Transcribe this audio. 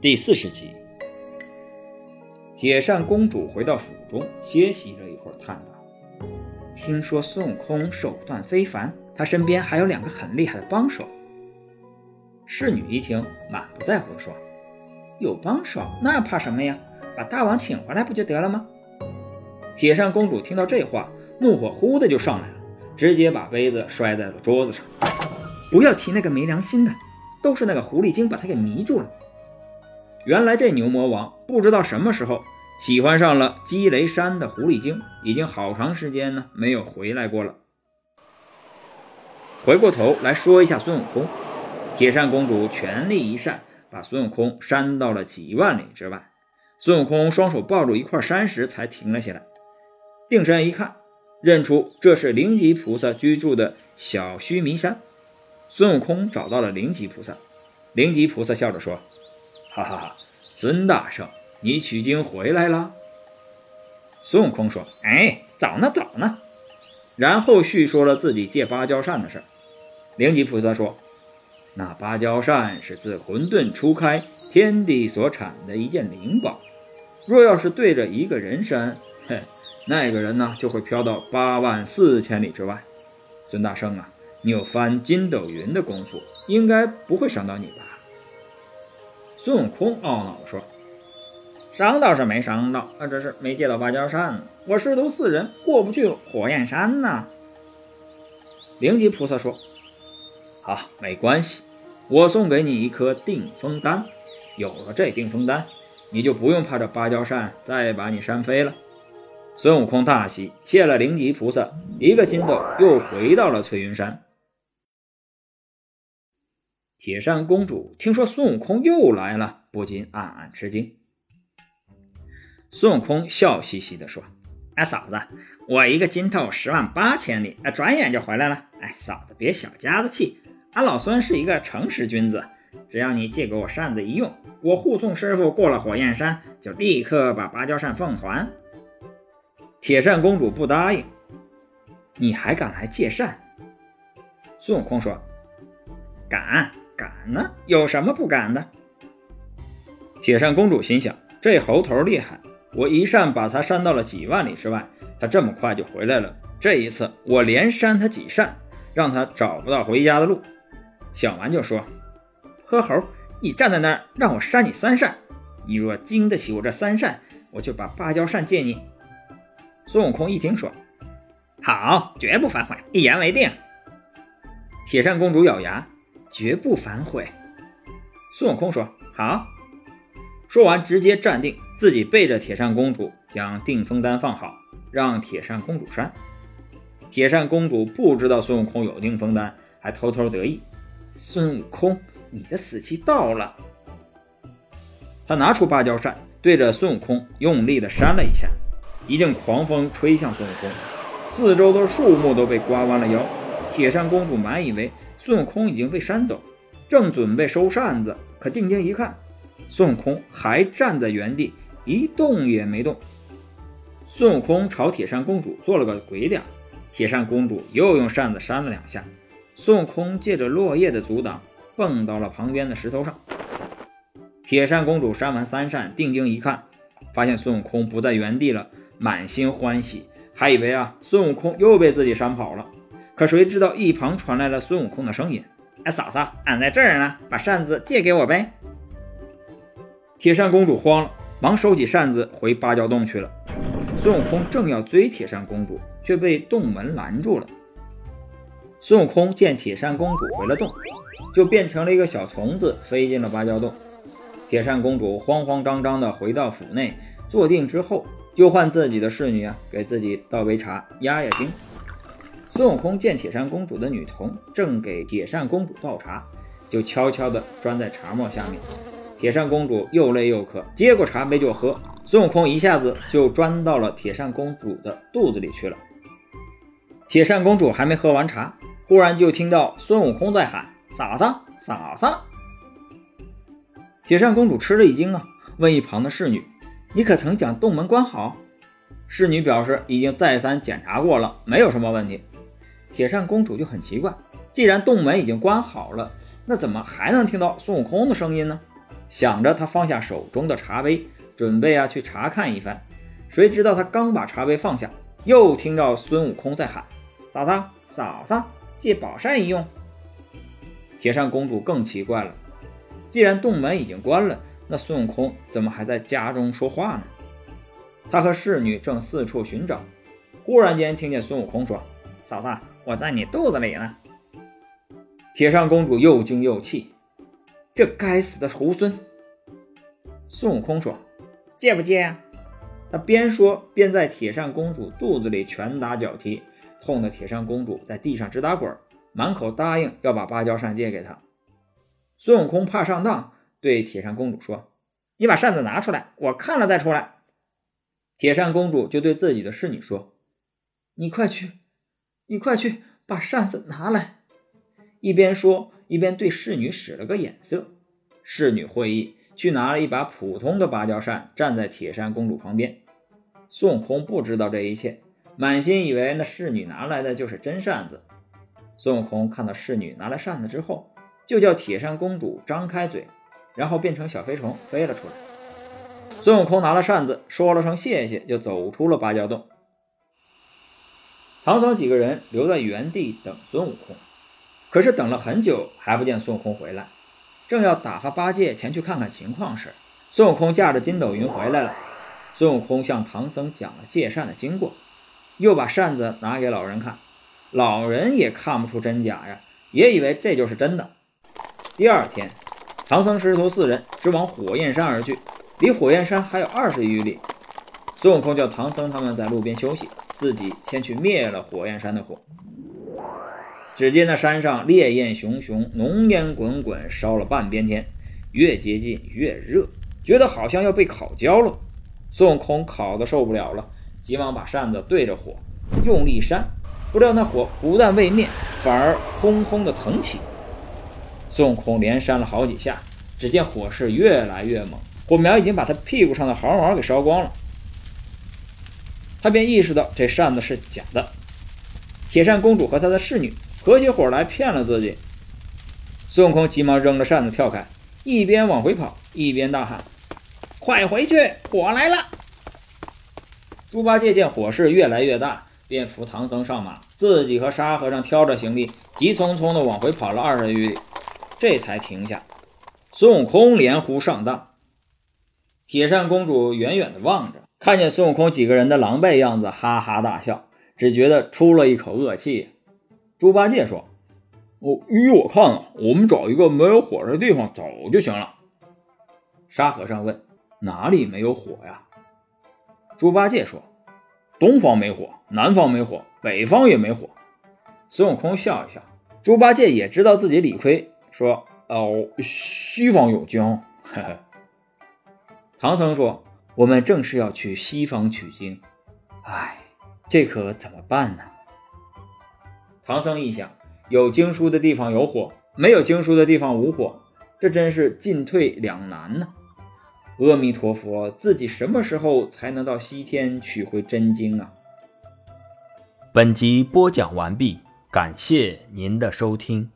第四十集，铁扇公主回到府中歇息了一会儿，叹道：“听说孙悟空手段非凡，他身边还有两个很厉害的帮手。”侍女一听，满不在乎地说：“有帮手，那怕什么呀？把大王请回来不就得了吗？”铁扇公主听到这话，怒火忽的就上来了，直接把杯子摔在了桌子上。“不要提那个没良心的，都是那个狐狸精把他给迷住了。”原来这牛魔王不知道什么时候喜欢上了积雷山的狐狸精，已经好长时间呢没有回来过了。回过头来说一下孙悟空，铁扇公主全力一扇，把孙悟空扇到了几万里之外。孙悟空双手抱住一块山石才停了下来，定神一看，认出这是灵吉菩萨居住的小须弥山。孙悟空找到了灵吉菩萨，灵吉菩萨笑着说。哈哈哈，孙大圣，你取经回来了。孙悟空说：“哎，早呢，早呢。”然后叙说了自己借芭蕉扇的事儿。灵吉菩萨说：“那芭蕉扇是自混沌初开，天地所产的一件灵宝。若要是对着一个人扇，哼，那个人呢就会飘到八万四千里之外。孙大圣啊，你有翻筋斗云的功夫，应该不会伤到你吧？”孙悟空懊恼说：“伤倒是没伤到，啊，只是没借到芭蕉扇。我师徒四人过不去火焰山呐。”灵吉菩萨说：“好，没关系，我送给你一颗定风丹。有了这定风丹，你就不用怕这芭蕉扇再把你扇飞了。”孙悟空大喜，谢了灵吉菩萨，一个筋斗又回到了翠云山。铁扇公主听说孙悟空又来了，不禁暗暗吃惊。孙悟空笑嘻嘻地说：“哎，嫂子，我一个筋斗十万八千里，哎，转眼就回来了。哎，嫂子别小家子气，俺老孙是一个诚实君子。只要你借给我扇子一用，我护送师傅过了火焰山，就立刻把芭蕉扇奉还。”铁扇公主不答应：“你还敢来借扇？”孙悟空说：“敢。”敢呢？有什么不敢的？铁扇公主心想：这猴头厉害，我一扇把他扇到了几万里之外，他这么快就回来了。这一次我连扇他几扇，让他找不到回家的路。想完就说：“泼猴，你站在那儿，让我扇你三扇。你若经得起我这三扇，我就把芭蕉扇借你。”孙悟空一听说：“好，绝不反悔，一言为定。”铁扇公主咬牙。绝不反悔。孙悟空说：“好。”说完，直接站定，自己背着铁扇公主，将定风丹放好，让铁扇公主扇。铁扇公主不知道孙悟空有定风丹，还偷偷得意：“孙悟空，你的死期到了。”他拿出芭蕉扇，对着孙悟空用力地扇了一下，一阵狂风吹向孙悟空，四周的树木都被刮弯了腰。铁扇公主满以为。孙悟空已经被扇走，正准备收扇子，可定睛一看，孙悟空还站在原地一动也没动。孙悟空朝铁扇公主做了个鬼脸，铁扇公主又用扇子扇了两下。孙悟空借着落叶的阻挡，蹦到了旁边的石头上。铁扇公主扇完三扇，定睛一看，发现孙悟空不在原地了，满心欢喜，还以为啊孙悟空又被自己扇跑了。可谁知道一旁传来了孙悟空的声音：“哎，嫂嫂，俺在这儿呢，把扇子借给我呗。”铁扇公主慌了，忙收起扇子回芭蕉洞去了。孙悟空正要追铁扇公主，却被洞门拦住了。孙悟空见铁扇公主回了洞，就变成了一个小虫子，飞进了芭蕉洞。铁扇公主慌慌张张地回到府内，坐定之后，就唤自己的侍女啊，给自己倒杯茶压压惊。孙悟空见铁扇公主的女童正给铁扇公主倒茶，就悄悄地钻在茶沫下面。铁扇公主又累又渴，接过茶杯就喝。孙悟空一下子就钻到了铁扇公主的肚子里去了。铁扇公主还没喝完茶，忽然就听到孙悟空在喊：“嫂嫂，嫂嫂！”铁扇公主吃了一惊啊，问一旁的侍女：“你可曾将洞门关好？”侍女表示已经再三检查过了，没有什么问题。铁扇公主就很奇怪，既然洞门已经关好了，那怎么还能听到孙悟空的声音呢？想着她放下手中的茶杯，准备啊去查看一番。谁知道她刚把茶杯放下，又听到孙悟空在喊：“嫂嫂，嫂嫂，借宝扇一用。”铁扇公主更奇怪了，既然洞门已经关了，那孙悟空怎么还在家中说话呢？她和侍女正四处寻找，忽然间听见孙悟空说：“嫂嫂，我在你肚子里呢。”铁扇公主又惊又气，这该死的猢狲！孙悟空说：“借不借呀？”他边说边在铁扇公主肚子里拳打脚踢，痛得铁扇公主在地上直打滚，满口答应要把芭蕉扇借给他。孙悟空怕上当，对铁扇公主说：“你把扇子拿出来，我看了再出来。”铁扇公主就对自己的侍女说：“你快去，你快去把扇子拿来。”一边说一边对侍女使了个眼色。侍女会意，去拿了一把普通的芭蕉扇，站在铁扇公主旁边。孙悟空不知道这一切，满心以为那侍女拿来的就是真扇子。孙悟空看到侍女拿来扇子之后，就叫铁扇公主张开嘴，然后变成小飞虫飞了出来。孙悟空拿了扇子，说了声谢谢，就走出了芭蕉洞。唐僧几个人留在原地等孙悟空，可是等了很久还不见孙悟空回来。正要打发八戒前去看看情况时，孙悟空驾着筋斗云回来了。孙悟空向唐僧讲了借扇的经过，又把扇子拿给老人看，老人也看不出真假呀，也以为这就是真的。第二天，唐僧师徒四人直往火焰山而去。离火焰山还有二十余里，孙悟空叫唐僧他们在路边休息，自己先去灭了火焰山的火。只见那山上烈焰熊熊，浓烟滚滚，烧了半边天，越接近越热，觉得好像要被烤焦了。孙悟空烤得受不了了，急忙把扇子对着火，用力扇，不料那火不但未灭，反而轰轰的腾起。孙悟空连扇了好几下，只见火势越来越猛。火苗已经把他屁股上的毫毛给烧光了，他便意识到这扇子是假的。铁扇公主和她的侍女合起伙来骗了自己。孙悟空急忙扔了扇子跳开，一边往回跑，一边大喊：“快回去，火来了！”猪八戒见火势越来越大，便扶唐僧上马，自己和沙和尚挑着行李，急匆匆地往回跑了二十余里，这才停下。孙悟空连呼上当。铁扇公主远远地望着，看见孙悟空几个人的狼狈样子，哈哈大笑，只觉得出了一口恶气。猪八戒说：“我依我看啊，我们找一个没有火的地方走就行了。”沙和尚问：“哪里没有火呀？”猪八戒说：“东方没火，南方没火，北方也没火。”孙悟空笑一笑，猪八戒也知道自己理亏，说：“哦，西方有江。”呵呵。唐僧说：“我们正是要去西方取经，哎，这可怎么办呢？”唐僧一想，有经书的地方有火，没有经书的地方无火，这真是进退两难呢。阿弥陀佛，自己什么时候才能到西天取回真经啊？本集播讲完毕，感谢您的收听。